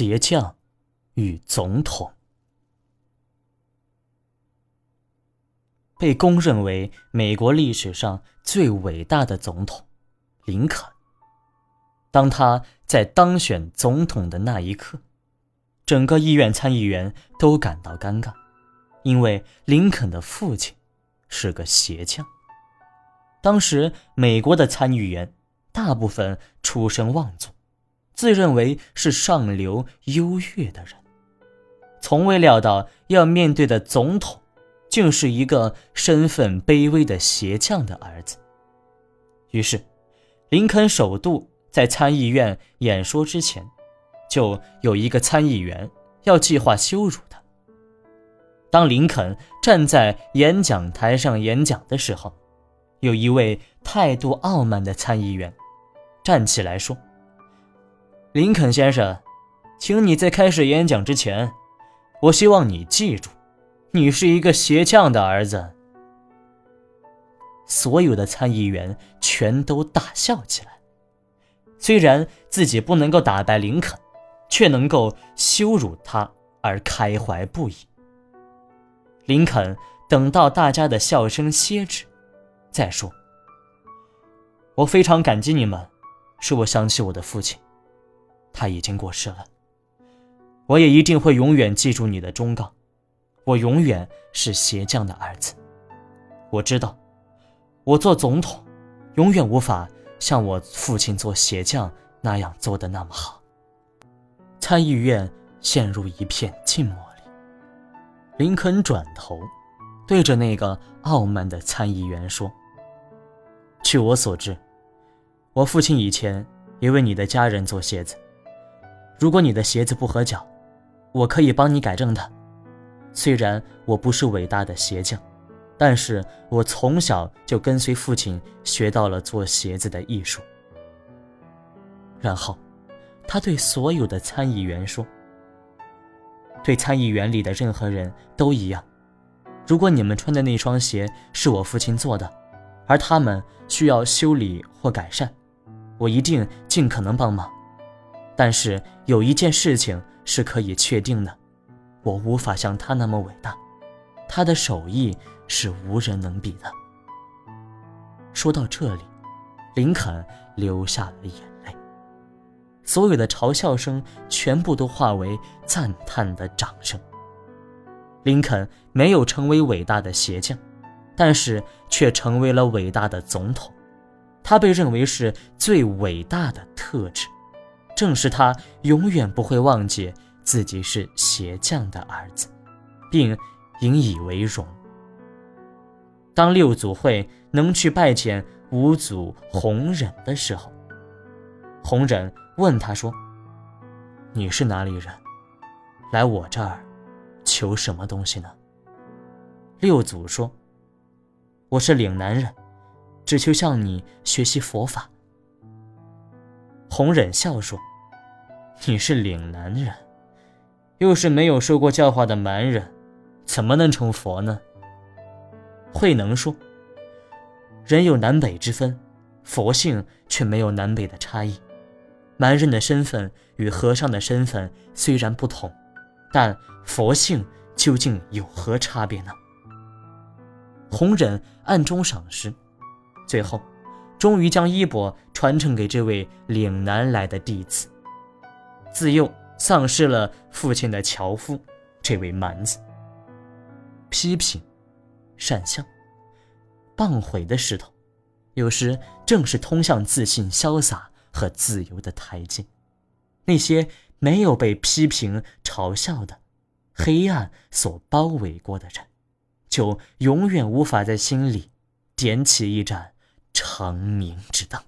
鞋匠与总统。被公认为美国历史上最伟大的总统，林肯。当他在当选总统的那一刻，整个议院参议员都感到尴尬，因为林肯的父亲是个鞋匠。当时美国的参议员大部分出身望族，自认为是上流优越的人，从未料到要面对的总统。竟是一个身份卑微的鞋匠的儿子。于是，林肯首度在参议院演说之前，就有一个参议员要计划羞辱他。当林肯站在演讲台上演讲的时候，有一位态度傲慢的参议员站起来说：“林肯先生，请你在开始演讲之前，我希望你记住。”你是一个鞋匠的儿子。所有的参议员全都大笑起来。虽然自己不能够打败林肯，却能够羞辱他而开怀不已。林肯等到大家的笑声歇止，再说：“我非常感激你们，使我想起我的父亲，他已经过世了。我也一定会永远记住你的忠告。”我永远是鞋匠的儿子。我知道，我做总统，永远无法像我父亲做鞋匠那样做的那么好。参议院陷入一片静默里。林肯转头，对着那个傲慢的参议员说：“据我所知，我父亲以前也为你的家人做鞋子。如果你的鞋子不合脚，我可以帮你改正它。”虽然我不是伟大的鞋匠，但是我从小就跟随父亲学到了做鞋子的艺术。然后，他对所有的参议员说：“对参议员里的任何人都一样，如果你们穿的那双鞋是我父亲做的，而他们需要修理或改善，我一定尽可能帮忙。但是有一件事情是可以确定的。”我无法像他那么伟大，他的手艺是无人能比的。说到这里，林肯流下了眼泪，所有的嘲笑声全部都化为赞叹的掌声。林肯没有成为伟大的鞋匠，但是却成为了伟大的总统。他被认为是最伟大的特质，正是他永远不会忘记。自己是鞋匠的儿子，并引以为荣。当六祖会能去拜见五祖弘忍的时候，弘忍问他说：“你是哪里人？来我这儿求什么东西呢？”六祖说：“我是岭南人，只求向你学习佛法。”弘忍笑说：“你是岭南人。”又是没有受过教化的蛮人，怎么能成佛呢？慧能说：“人有南北之分，佛性却没有南北的差异。蛮人的身份与和尚的身份虽然不同，但佛性究竟有何差别呢？”弘忍暗中赏识，最后，终于将衣钵传承给这位岭南来的弟子。自幼。丧失了父亲的樵夫，这位蛮子。批评、善笑、谤毁的石头，有时正是通向自信、潇洒和自由的台阶。那些没有被批评、嘲笑的黑暗所包围过的人，就永远无法在心里点起一盏长明之灯。